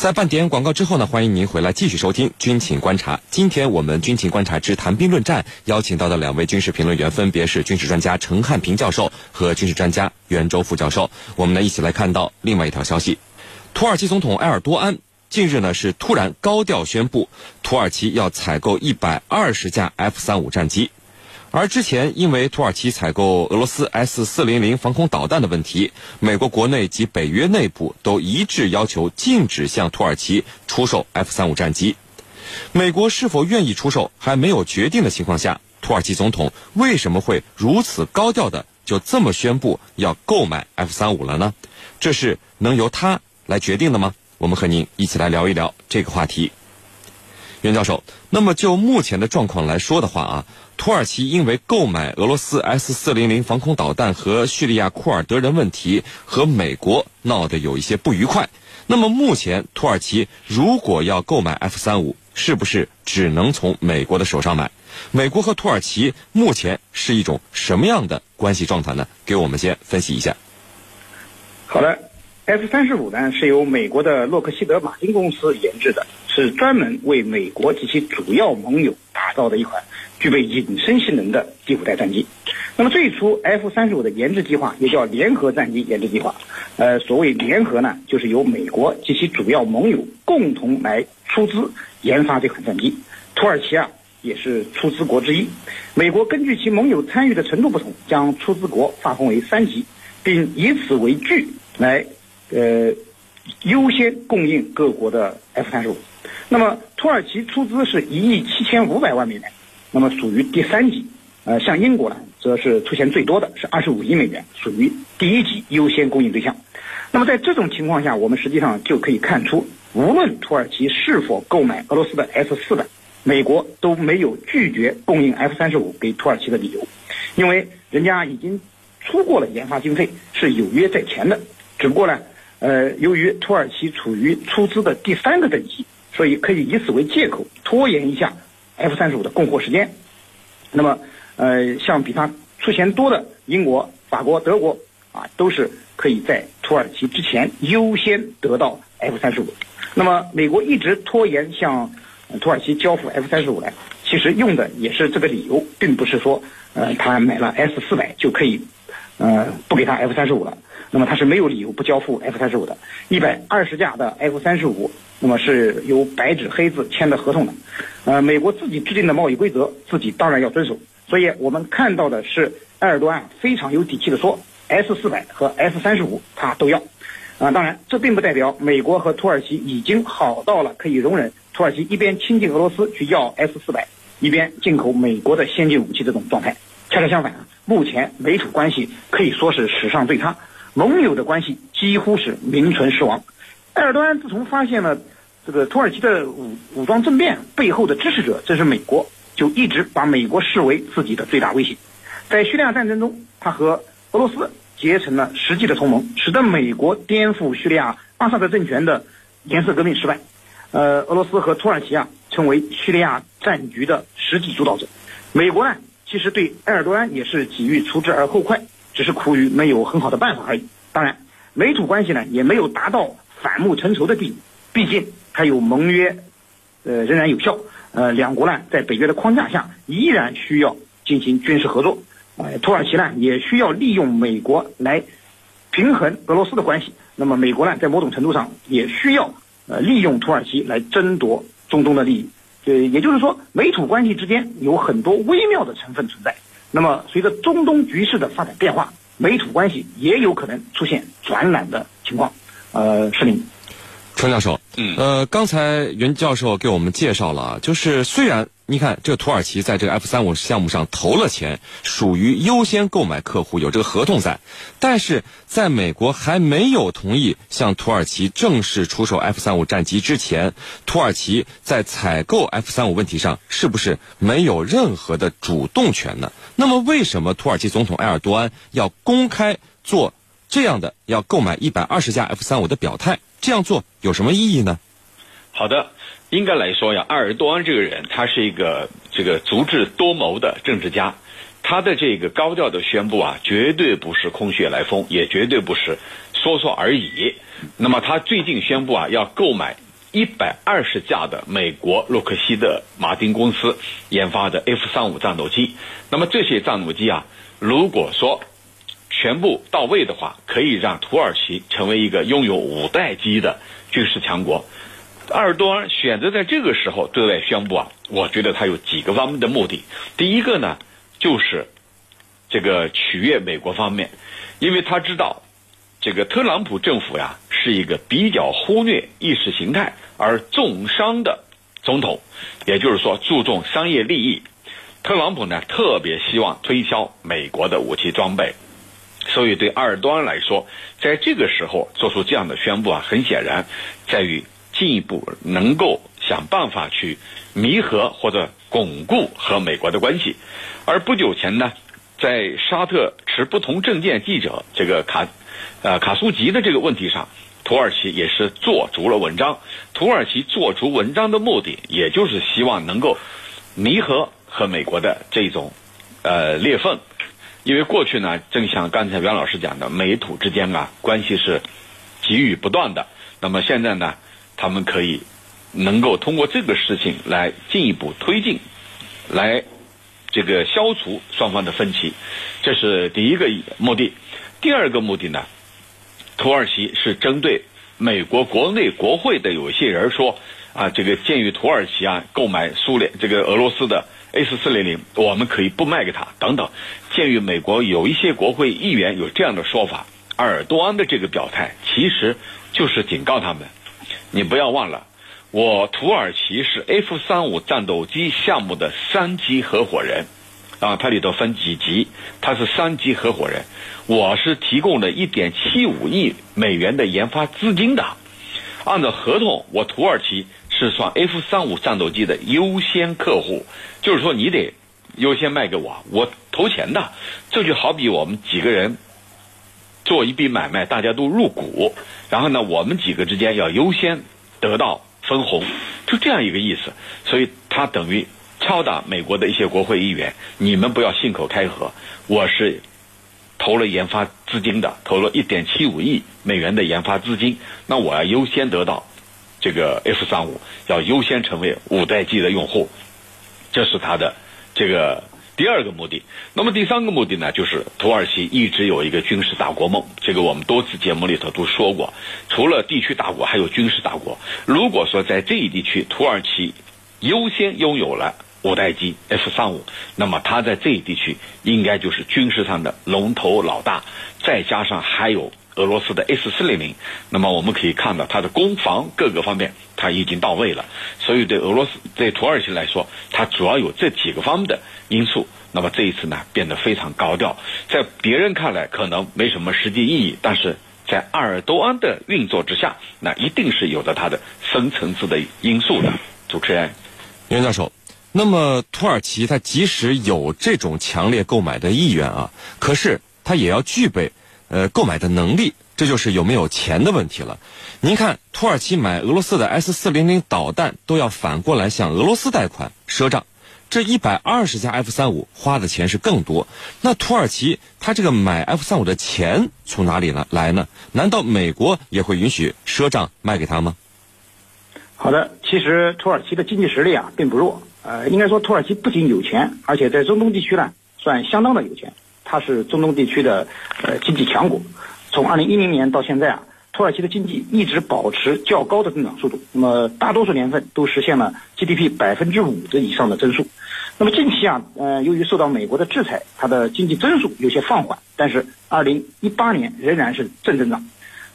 在半点广告之后呢，欢迎您回来继续收听《军情观察》。今天我们《军情观察之谈兵论战》邀请到的两位军事评论员分别是军事专家陈汉平教授和军事专家袁周副教授。我们呢一起来看到另外一条消息：土耳其总统埃尔多安近日呢是突然高调宣布，土耳其要采购一百二十架 F 三五战机。而之前因为土耳其采购俄罗斯 S 四零零防空导弹的问题，美国国内及北约内部都一致要求禁止向土耳其出售 F 三五战机。美国是否愿意出售还没有决定的情况下，土耳其总统为什么会如此高调的就这么宣布要购买 F 三五了呢？这是能由他来决定的吗？我们和您一起来聊一聊这个话题。袁教授，那么就目前的状况来说的话啊。土耳其因为购买俄罗斯 S 四零零防空导弹和叙利亚库尔德人问题和美国闹得有一些不愉快。那么目前土耳其如果要购买 F 三五，是不是只能从美国的手上买？美国和土耳其目前是一种什么样的关系状态呢？给我们先分析一下。好的，F 三十五呢是由美国的洛克希德马丁公司研制的，是专门为美国及其主要盟友打造的一款。具备隐身性能的第五代战机。那么最初 F 三十五的研制计划也叫联合战机研制计划。呃，所谓联合呢，就是由美国及其主要盟友共同来出资研发这款战机。土耳其啊也是出资国之一。美国根据其盟友参与的程度不同，将出资国划分为三级，并以此为据来呃优先供应各国的 F 三十五。那么土耳其出资是一亿七千五百万美元。那么属于第三级，呃，像英国呢，则是出现最多的是二十五亿美元，属于第一级优先供应对象。那么在这种情况下，我们实际上就可以看出，无论土耳其是否购买俄罗斯的 S 四百，美国都没有拒绝供应 F 三十五给土耳其的理由，因为人家已经出过了研发经费，是有约在前的。只不过呢，呃，由于土耳其处于出资的第三个等级，所以可以以此为借口拖延一下。F 三十五的供货时间，那么，呃，像比它出钱多的英国、法国、德国啊，都是可以在土耳其之前优先得到 F 三十五。那么，美国一直拖延向土耳其交付 F 三十五来，其实用的也是这个理由，并不是说，呃，他买了 S 四百就可以，呃，不给他 F 三十五了。那么他是没有理由不交付 F 三十五的，一百二十架的 F 三十五。那么是由白纸黑字签的合同的，呃，美国自己制定的贸易规则，自己当然要遵守。所以我们看到的是埃尔多安非常有底气的说，S 四百和 S 三十五他都要。啊，当然这并不代表美国和土耳其已经好到了可以容忍土耳其一边亲近俄罗斯去要 S 四百，一边进口美国的先进武器这种状态。恰恰相反，目前美土关系可以说是史上最差，盟友的关系几乎是名存实亡。埃尔多安自从发现了这个土耳其的武武装政变背后的支持者，这是美国，就一直把美国视为自己的最大威胁。在叙利亚战争中，他和俄罗斯结成了实际的同盟，使得美国颠覆叙利亚巴萨德政权的颜色革命失败。呃，俄罗斯和土耳其啊，成为叙利亚战局的实际主导者。美国呢，其实对埃尔多安也是给予除之而后快，只是苦于没有很好的办法而已。当然，美土关系呢，也没有达到。反目成仇的地步，毕竟还有盟约，呃，仍然有效。呃，两国呢，在北约的框架下，依然需要进行军事合作。呃，土耳其呢，也需要利用美国来平衡俄罗斯的关系。那么，美国呢，在某种程度上也需要呃利用土耳其来争夺中东的利益。呃，也就是说，美土关系之间有很多微妙的成分存在。那么，随着中东局势的发展变化，美土关系也有可能出现转懒的情况。呃，是您，川教授，嗯，呃，刚才袁教授给我们介绍了，就是虽然你看这土耳其在这个 F 三五项目上投了钱，属于优先购买客户，有这个合同在，但是在美国还没有同意向土耳其正式出售 F 三五战机之前，土耳其在采购 F 三五问题上是不是没有任何的主动权呢？那么为什么土耳其总统埃尔多安要公开做？这样的要购买一百二十架 F 三五的表态，这样做有什么意义呢？好的，应该来说呀，埃尔多安这个人，他是一个这个足智多谋的政治家，他的这个高调的宣布啊，绝对不是空穴来风，也绝对不是说说而已。那么他最近宣布啊，要购买一百二十架的美国洛克希德马丁公司研发的 F 三五战斗机。那么这些战斗机啊，如果说全部到位的话，可以让土耳其成为一个拥有五代机的军事强国。埃尔多安选择在这个时候对外宣布啊，我觉得他有几个方面的目的。第一个呢，就是这个取悦美国方面，因为他知道这个特朗普政府呀是一个比较忽略意识形态而重商的总统，也就是说注重商业利益。特朗普呢特别希望推销美国的武器装备，所以对埃尔多安来说，在这个时候做出这样的宣布啊，很显然在于。进一步能够想办法去弥合或者巩固和美国的关系，而不久前呢，在沙特持不同政见记者这个卡，呃卡苏吉的这个问题上，土耳其也是做足了文章。土耳其做足文章的目的，也就是希望能够弥合和美国的这种呃裂缝，因为过去呢，正像刚才袁老师讲的，美土之间啊关系是给予不断的。那么现在呢？他们可以能够通过这个事情来进一步推进，来这个消除双方的分歧，这是第一个目的。第二个目的呢，土耳其是针对美国国内国会的有些人说啊，这个鉴于土耳其啊购买苏联这个俄罗斯的 S 四零零，我们可以不卖给他等等。鉴于美国有一些国会议员有这样的说法，埃尔多安的这个表态其实就是警告他们。你不要忘了，我土耳其是 F 三五战斗机项目的三级合伙人，啊，它里头分几级，它是三级合伙人，我是提供了一点七五亿美元的研发资金的，按照合同，我土耳其是算 F 三五战斗机的优先客户，就是说你得优先卖给我，我投钱的，这就好比我们几个人。做一笔买卖，大家都入股，然后呢，我们几个之间要优先得到分红，就这样一个意思。所以他等于敲打美国的一些国会议员，你们不要信口开河。我是投了研发资金的，投了一点七五亿美元的研发资金，那我要优先得到这个 F 三五，要优先成为五代机的用户，这是他的这个。第二个目的，那么第三个目的呢，就是土耳其一直有一个军事大国梦，这个我们多次节目里头都说过。除了地区大国，还有军事大国。如果说在这一地区，土耳其优先拥有了五代机 F 三五，那么它在这一地区应该就是军事上的龙头老大。再加上还有俄罗斯的 S 四零零，那么我们可以看到它的攻防各个方面它已经到位了。所以对俄罗斯对土耳其来说，它主要有这几个方面的。因素，那么这一次呢变得非常高调，在别人看来可能没什么实际意义，但是在埃尔多安的运作之下，那一定是有着它的深层次的因素的。主持人，袁教授，那么土耳其它即使有这种强烈购买的意愿啊，可是它也要具备呃购买的能力，这就是有没有钱的问题了。您看，土耳其买俄罗斯的 S 四零零导弹都要反过来向俄罗斯贷款赊账。这一百二十架 F 三五花的钱是更多，那土耳其他这个买 F 三五的钱从哪里来来呢？难道美国也会允许赊账卖给他吗？好的，其实土耳其的经济实力啊并不弱，呃，应该说土耳其不仅有钱，而且在中东地区呢算相当的有钱，它是中东地区的呃经济强国，从二零一零年到现在啊。土耳其的经济一直保持较高的增长速度，那么大多数年份都实现了 GDP 百分之五的以上的增速。那么近期啊，呃，由于受到美国的制裁，它的经济增速有些放缓，但是2018年仍然是正增长。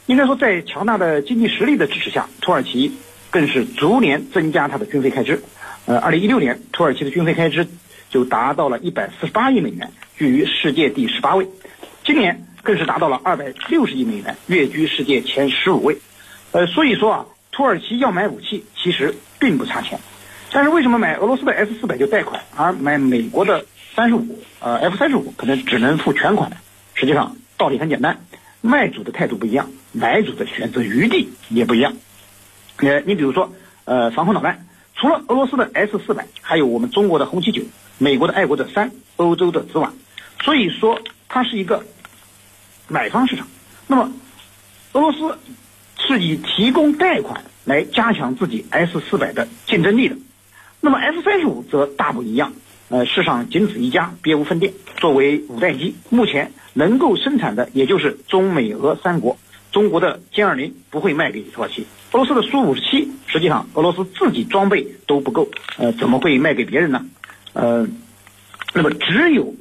应该说，在强大的经济实力的支持下，土耳其更是逐年增加它的军费开支。呃，2016年土耳其的军费开支就达到了148亿美元，居于世界第十八位。今年。更是达到了二百六十亿美元，跃居世界前十五位。呃，所以说啊，土耳其要买武器其实并不差钱，但是为什么买俄罗斯的 S 四百就贷款，而买美国的三十五呃 F 三十五可能只能付全款呢？实际上道理很简单，卖主的态度不一样，买主的选择余地也不一样。呃，你比如说呃防空导弹，除了俄罗斯的 S 四百，还有我们中国的红旗九，美国的爱国者三，欧洲的紫瓦，所以说它是一个。买方市场，那么俄罗斯是以提供贷款来加强自己 S 四百的竞争力的。那么 F 三十五则大不一样，呃，世上仅此一家，别无分店。作为五代机，目前能够生产的也就是中美俄三国。中国的歼二零不会卖给土耳其，俄罗斯的苏五十七，实际上俄罗斯自己装备都不够，呃，怎么会卖给别人呢？呃，那么只有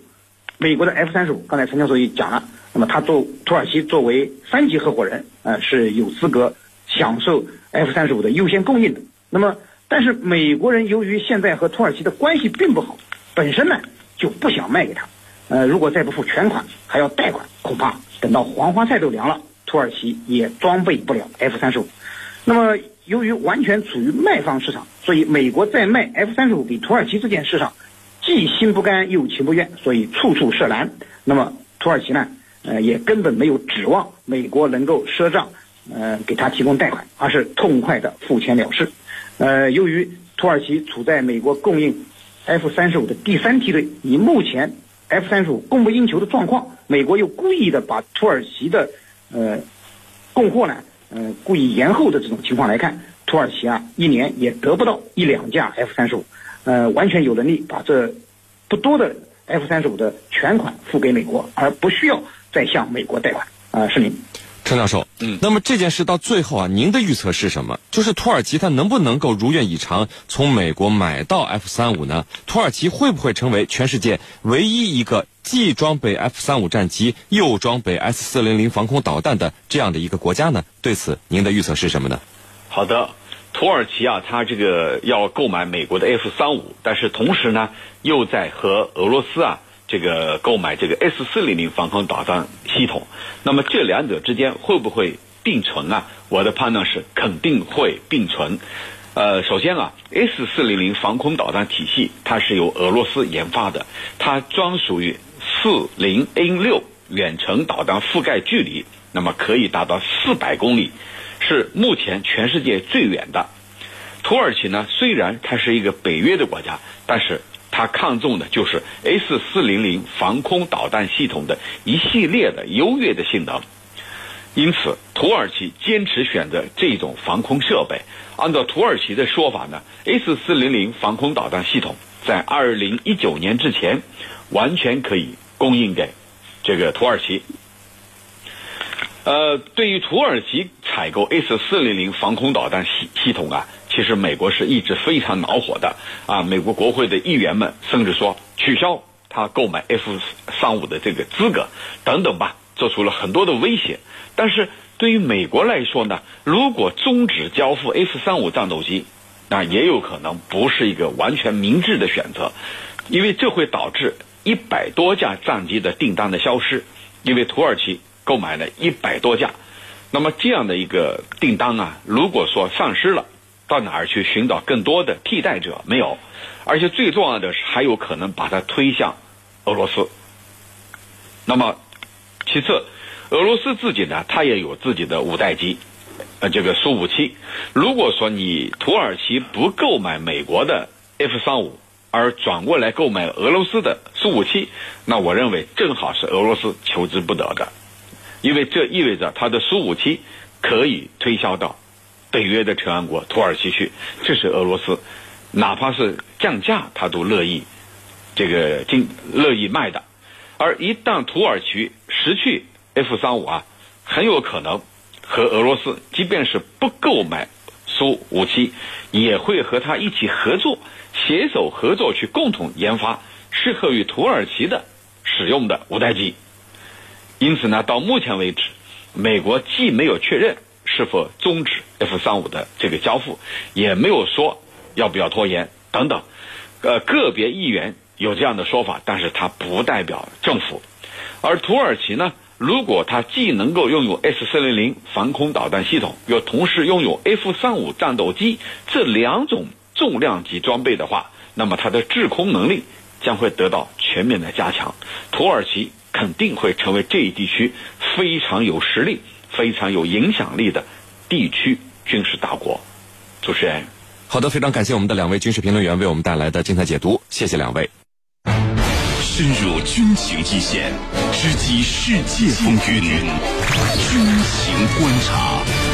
美国的 F 三十五，刚才陈教授也讲了，那么他做土耳其作为三级合伙人，呃，是有资格享受 F 三十五的优先供应的。那么，但是美国人由于现在和土耳其的关系并不好，本身呢就不想卖给他，呃，如果再不付全款，还要贷款，恐怕等到黄花菜都凉了。土耳其也装备不了 F 三十五，那么由于完全处于卖方市场，所以美国在卖 F 三十五给土耳其这件事上，既心不甘又情不愿，所以处处设难。那么土耳其呢，呃，也根本没有指望美国能够赊账，呃，给他提供贷款，而是痛快的付钱了事。呃，由于土耳其处在美国供应 F 三十五的第三梯队，以目前 F 三十五供不应求的状况，美国又故意的把土耳其的呃，供货呢，呃，故意延后的这种情况来看，土耳其啊，一年也得不到一两架 F 三十五，呃，完全有能力把这不多的 F 三十五的全款付给美国，而不需要再向美国贷款。啊，是您。陈教授，嗯，那么这件事到最后啊，您的预测是什么？就是土耳其它能不能够如愿以偿从美国买到 F 三五呢？土耳其会不会成为全世界唯一一个既装备 F 三五战机又装备 S 四零零防空导弹的这样的一个国家呢？对此，您的预测是什么呢？好的，土耳其啊，它这个要购买美国的 F 三五，但是同时呢，又在和俄罗斯啊。这个购买这个 S 四零零防空导弹系统，那么这两者之间会不会并存啊？我的判断是肯定会并存。呃，首先啊，S 四零零防空导弹体系它是由俄罗斯研发的，它专属于四零 N 六远程导弹覆盖距离，那么可以达到四百公里，是目前全世界最远的。土耳其呢，虽然它是一个北约的国家，但是。它看重的就是 S 四零零防空导弹系统的一系列的优越的性能，因此土耳其坚持选择这种防空设备。按照土耳其的说法呢，S 四零零防空导弹系统在二零一九年之前完全可以供应给这个土耳其。呃，对于土耳其采购 S 四零零防空导弹系系统啊。其实美国是一直非常恼火的啊！美国国会的议员们甚至说取消他购买 F 三五的这个资格等等吧，做出了很多的威胁。但是对于美国来说呢，如果终止交付 F 三五战斗机，那也有可能不是一个完全明智的选择，因为这会导致一百多架战机的订单的消失，因为土耳其购买了一百多架，那么这样的一个订单啊，如果说丧失了。到哪儿去寻找更多的替代者？没有，而且最重要的是还有可能把它推向俄罗斯。那么，其次，俄罗斯自己呢，它也有自己的五代机，呃，这个苏五七。如果说你土耳其不购买美国的 F 三五，而转过来购买俄罗斯的苏五七，那我认为正好是俄罗斯求之不得的，因为这意味着它的苏五七可以推销到。北约的成员国土耳其去，这是俄罗斯，哪怕是降价，他都乐意这个进乐意卖的。而一旦土耳其失去 F 三五啊，很有可能和俄罗斯，即便是不购买苏五七，也会和他一起合作，携手合作去共同研发适合于土耳其的使用的五代机。因此呢，到目前为止，美国既没有确认。是否终止 F 三五的这个交付，也没有说要不要拖延等等。呃，个别议员有这样的说法，但是它不代表政府。而土耳其呢，如果它既能够拥有 S 四零零防空导弹系统，又同时拥有 F 三五战斗机这两种重量级装备的话，那么它的制空能力将会得到全面的加强。土耳其肯定会成为这一地区非常有实力。非常有影响力的地区军事大国，主持人，好的，非常感谢我们的两位军事评论员为我们带来的精彩解读，谢谢两位。深入军情一线，直击世界风云，军情观察。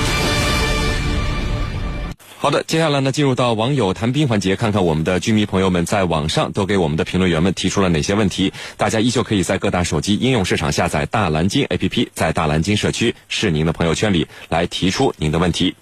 好的，接下来呢，进入到网友谈兵环节，看看我们的居民朋友们在网上都给我们的评论员们提出了哪些问题。大家依旧可以在各大手机应用市场下载大蓝鲸 APP，在大蓝鲸社区是您的朋友圈里来提出您的问题。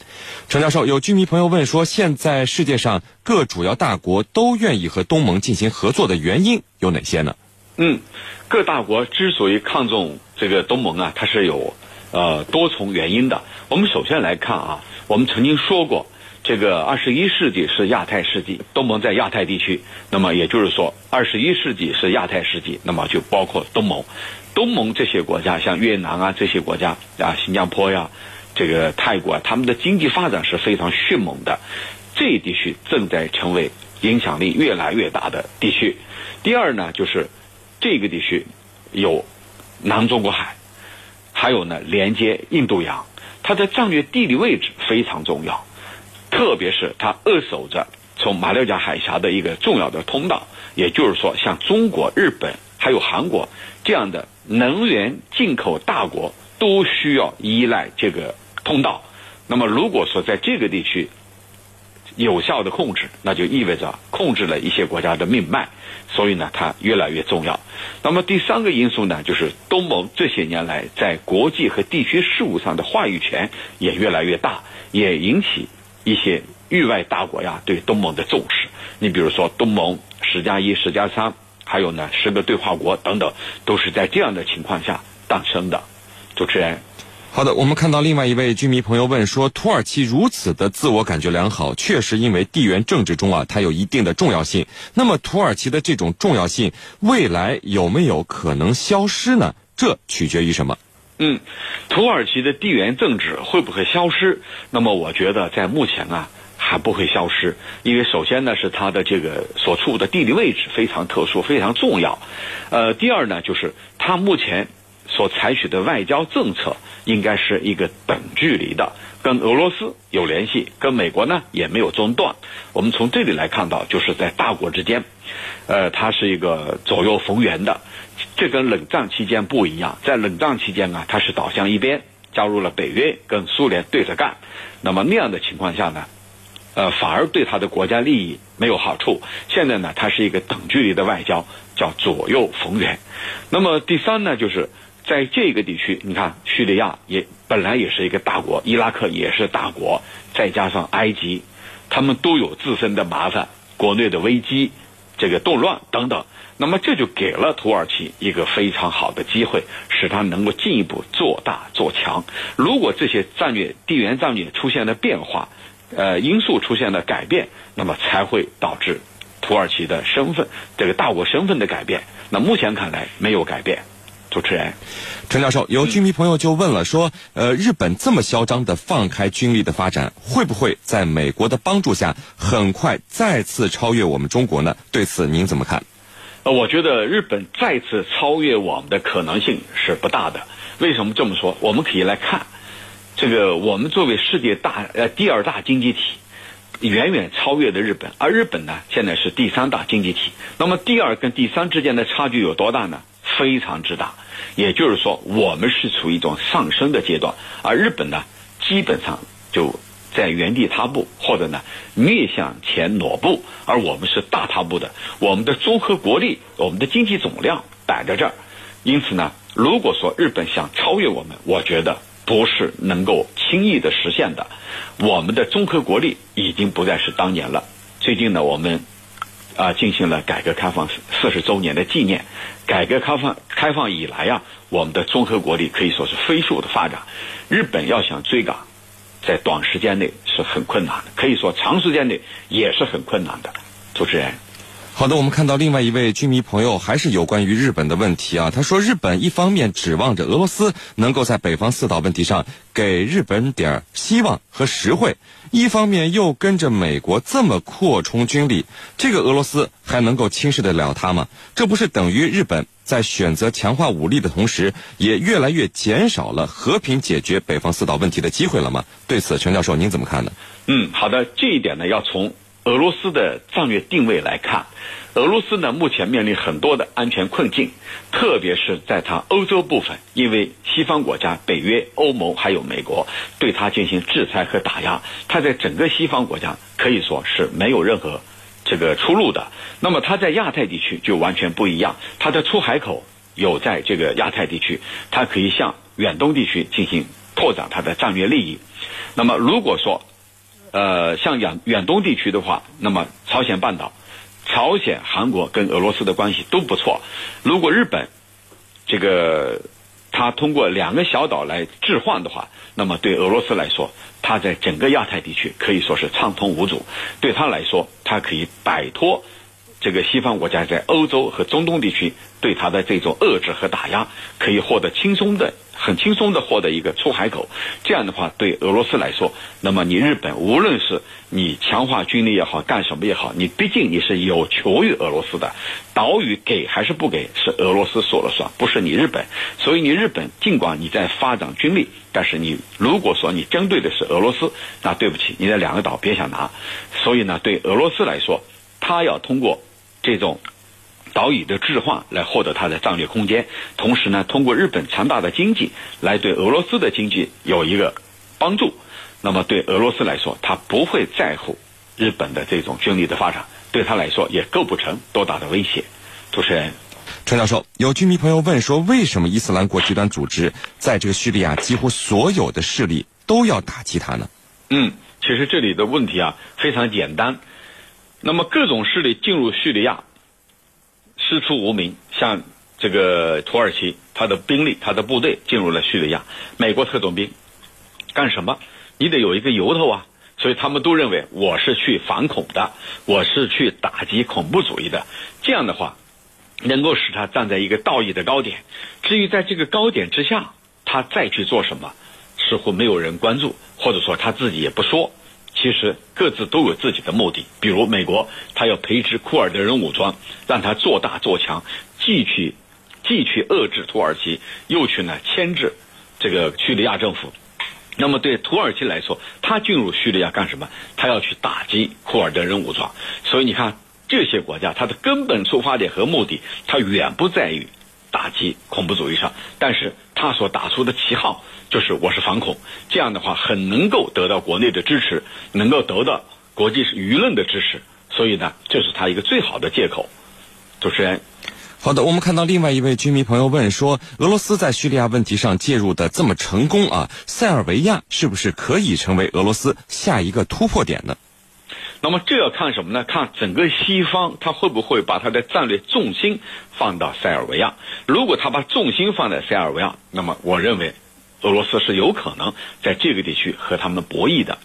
程教授，有居民朋友问说，现在世界上各主要大国都愿意和东盟进行合作的原因有哪些呢？嗯，各大国之所以看重这个东盟啊，它是有呃多重原因的。我们首先来看啊，我们曾经说过。这个二十一世纪是亚太世纪，东盟在亚太地区，那么也就是说，二十一世纪是亚太世纪，那么就包括东盟。东盟这些国家，像越南啊这些国家啊，新加坡呀，这个泰国啊，他们的经济发展是非常迅猛的，这一地区正在成为影响力越来越大的地区。第二呢，就是这个地区有南中国海，还有呢连接印度洋，它的战略地理位置非常重要。特别是它扼守着从马六甲海峡的一个重要的通道，也就是说，像中国、日本还有韩国这样的能源进口大国都需要依赖这个通道。那么，如果说在这个地区有效的控制，那就意味着控制了一些国家的命脉，所以呢，它越来越重要。那么第三个因素呢，就是东盟这些年来在国际和地区事务上的话语权也越来越大，也引起。一些域外大国呀，对东盟的重视。你比如说，东盟十加一、十加三，还有呢十个对话国等等，都是在这样的情况下诞生的。主持人，好的，我们看到另外一位居民朋友问说，土耳其如此的自我感觉良好，确实因为地缘政治中啊，它有一定的重要性。那么，土耳其的这种重要性，未来有没有可能消失呢？这取决于什么？嗯，土耳其的地缘政治会不会消失？那么我觉得在目前啊还不会消失，因为首先呢是它的这个所处的地理位置非常特殊、非常重要。呃，第二呢就是它目前所采取的外交政策应该是一个等距离的，跟俄罗斯有联系，跟美国呢也没有中断。我们从这里来看到，就是在大国之间，呃，它是一个左右逢源的。这跟冷战期间不一样，在冷战期间啊，它是倒向一边，加入了北约，跟苏联对着干。那么那样的情况下呢，呃，反而对他的国家利益没有好处。现在呢，它是一个等距离的外交，叫左右逢源。那么第三呢，就是在这个地区，你看叙利亚也本来也是一个大国，伊拉克也是大国，再加上埃及，他们都有自身的麻烦，国内的危机，这个动乱等等。那么这就给了土耳其一个非常好的机会，使它能够进一步做大做强。如果这些战略地缘战略出现了变化，呃，因素出现了改变，那么才会导致土耳其的身份这个大国身份的改变。那目前看来没有改变。主持人，陈教授，有军迷朋友就问了，说，呃，日本这么嚣张的放开军力的发展，会不会在美国的帮助下，很快再次超越我们中国呢？对此您怎么看？呃，我觉得日本再次超越我们的可能性是不大的。为什么这么说？我们可以来看，这个我们作为世界大呃第二大经济体，远远超越的日本，而日本呢现在是第三大经济体。那么第二跟第三之间的差距有多大呢？非常之大。也就是说，我们是处于一种上升的阶段，而日本呢，基本上就。在原地踏步，或者呢略向前挪步，而我们是大踏步的。我们的综合国力，我们的经济总量摆在这儿，因此呢，如果说日本想超越我们，我觉得不是能够轻易的实现的。我们的综合国力已经不再是当年了。最近呢，我们啊进行了改革开放四十周年的纪念。改革开放开放以来啊，我们的综合国力可以说是飞速的发展。日本要想追赶。在短时间内是很困难的，可以说长时间内也是很困难的。主持人，好的，我们看到另外一位居民朋友还是有关于日本的问题啊。他说，日本一方面指望着俄罗斯能够在北方四岛问题上给日本点希望和实惠，一方面又跟着美国这么扩充军力，这个俄罗斯还能够轻视得了他吗？这不是等于日本？在选择强化武力的同时，也越来越减少了和平解决北方四岛问题的机会了吗？对此，陈教授您怎么看呢？嗯，好的，这一点呢，要从俄罗斯的战略定位来看，俄罗斯呢目前面临很多的安全困境，特别是在它欧洲部分，因为西方国家、北约、欧盟还有美国对它进行制裁和打压，它在整个西方国家可以说是没有任何这个出路的。那么它在亚太地区就完全不一样，它的出海口有在这个亚太地区，它可以向远东地区进行拓展它的战略利益。那么如果说，呃，像远远东地区的话，那么朝鲜半岛、朝鲜、韩国跟俄罗斯的关系都不错。如果日本这个它通过两个小岛来置换的话，那么对俄罗斯来说，它在整个亚太地区可以说是畅通无阻。对他来说，它可以摆脱这个西方国家在欧洲和中东地区对它的这种遏制和打压，可以获得轻松的。很轻松的获得一个出海口，这样的话对俄罗斯来说，那么你日本无论是你强化军力也好，干什么也好，你毕竟你是有求于俄罗斯的，岛屿给还是不给是俄罗斯说了算，不是你日本。所以你日本尽管你在发展军力，但是你如果说你针对的是俄罗斯，那对不起，你的两个岛别想拿。所以呢，对俄罗斯来说，他要通过这种。岛屿的置换来获得它的战略空间，同时呢，通过日本强大的经济来对俄罗斯的经济有一个帮助。那么对俄罗斯来说，他不会在乎日本的这种军力的发展，对他来说也构不成多大的威胁。主持人，陈教授，有居民朋友问说，为什么伊斯兰国极端组织在这个叙利亚几乎所有的势力都要打击他呢？嗯，其实这里的问题啊非常简单。那么各种势力进入叙利亚。师出无名，像这个土耳其，他的兵力、他的部队进入了叙利亚，美国特种兵干什么？你得有一个由头啊！所以他们都认为我是去反恐的，我是去打击恐怖主义的。这样的话，能够使他站在一个道义的高点。至于在这个高点之下，他再去做什么，似乎没有人关注，或者说他自己也不说。其实各自都有自己的目的，比如美国，他要培植库尔德人武装，让他做大做强，既去既去遏制土耳其，又去呢牵制这个叙利亚政府。那么对土耳其来说，他进入叙利亚干什么？他要去打击库尔德人武装。所以你看，这些国家它的根本出发点和目的，它远不在于打击恐怖主义上，但是他所打出的旗号。就是我是反恐，这样的话很能够得到国内的支持，能够得到国际舆论的支持，所以呢，这是他一个最好的借口。主持人，好的，我们看到另外一位居民朋友问说，俄罗斯在叙利亚问题上介入的这么成功啊，塞尔维亚是不是可以成为俄罗斯下一个突破点呢？那么这要看什么呢？看整个西方他会不会把他的战略重心放到塞尔维亚。如果他把重心放在塞尔维亚，那么我认为。俄罗斯是有可能在这个地区和他们博弈的。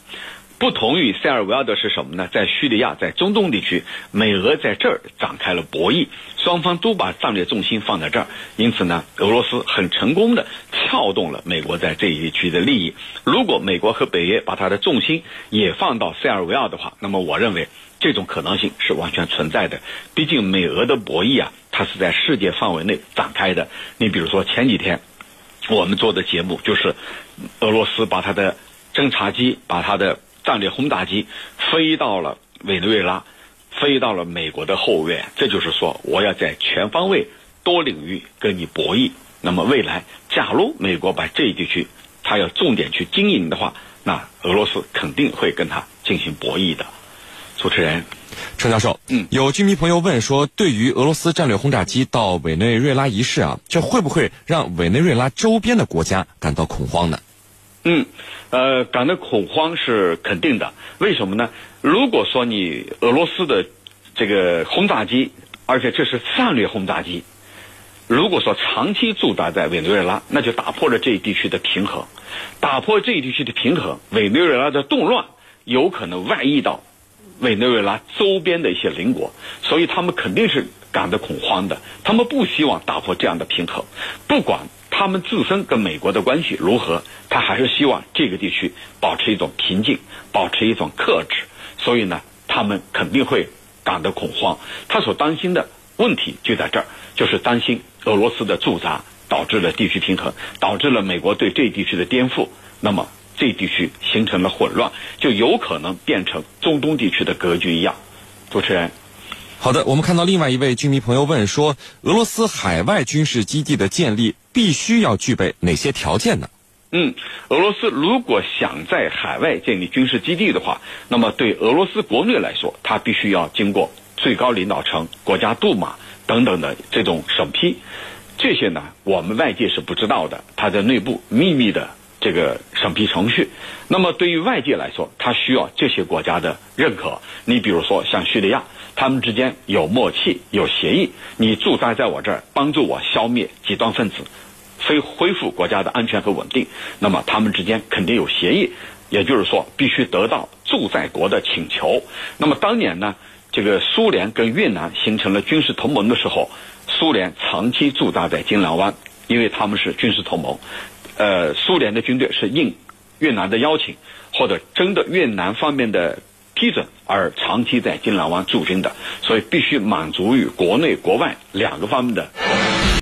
不同于塞尔维亚的是什么呢？在叙利亚，在中东地区，美俄在这儿展开了博弈，双方都把战略重心放在这儿。因此呢，俄罗斯很成功的撬动了美国在这一区的利益。如果美国和北约把它的重心也放到塞尔维亚的话，那么我认为这种可能性是完全存在的。毕竟美俄的博弈啊，它是在世界范围内展开的。你比如说前几天。我们做的节目就是，俄罗斯把他的侦察机、把他的战略轰炸机飞到了委内瑞拉，飞到了美国的后院。这就是说，我要在全方位、多领域跟你博弈。那么未来，假如美国把这一地区他要重点去经营的话，那俄罗斯肯定会跟他进行博弈的。主持人。陈教授，嗯，有居民朋友问说，对于俄罗斯战略轰炸机到委内瑞拉一事啊，这会不会让委内瑞拉周边的国家感到恐慌呢？嗯，呃，感到恐慌是肯定的。为什么呢？如果说你俄罗斯的这个轰炸机，而且这是战略轰炸机，如果说长期驻扎在委内瑞拉，那就打破了这一地区的平衡，打破这一地区的平衡，委内瑞拉的动乱有可能外溢到。委内瑞拉周边的一些邻国，所以他们肯定是感到恐慌的。他们不希望打破这样的平衡，不管他们自身跟美国的关系如何，他还是希望这个地区保持一种平静，保持一种克制。所以呢，他们肯定会感到恐慌。他所担心的问题就在这儿，就是担心俄罗斯的驻扎导致了地区平衡，导致了美国对这地区的颠覆。那么这地区形成了混乱，就有可能变成中东地区的格局一样。主持人，好的，我们看到另外一位居民朋友问说，俄罗斯海外军事基地的建立必须要具备哪些条件呢？嗯，俄罗斯如果想在海外建立军事基地的话，那么对俄罗斯国内来说，它必须要经过最高领导层、国家杜马等等的这种审批。这些呢，我们外界是不知道的，它在内部秘密的这个审批程序。那么对于外界来说，它需要这些国家的认可。你比如说像叙利亚，他们之间有默契、有协议，你驻扎在我这儿，帮助我消灭极端分子。非恢复国家的安全和稳定，那么他们之间肯定有协议，也就是说必须得到驻在国的请求。那么当年呢，这个苏联跟越南形成了军事同盟的时候，苏联长期驻扎在金兰湾，因为他们是军事同盟。呃，苏联的军队是应越南的邀请，或者征得越南方面的批准而长期在金兰湾驻军的，所以必须满足于国内国外两个方面的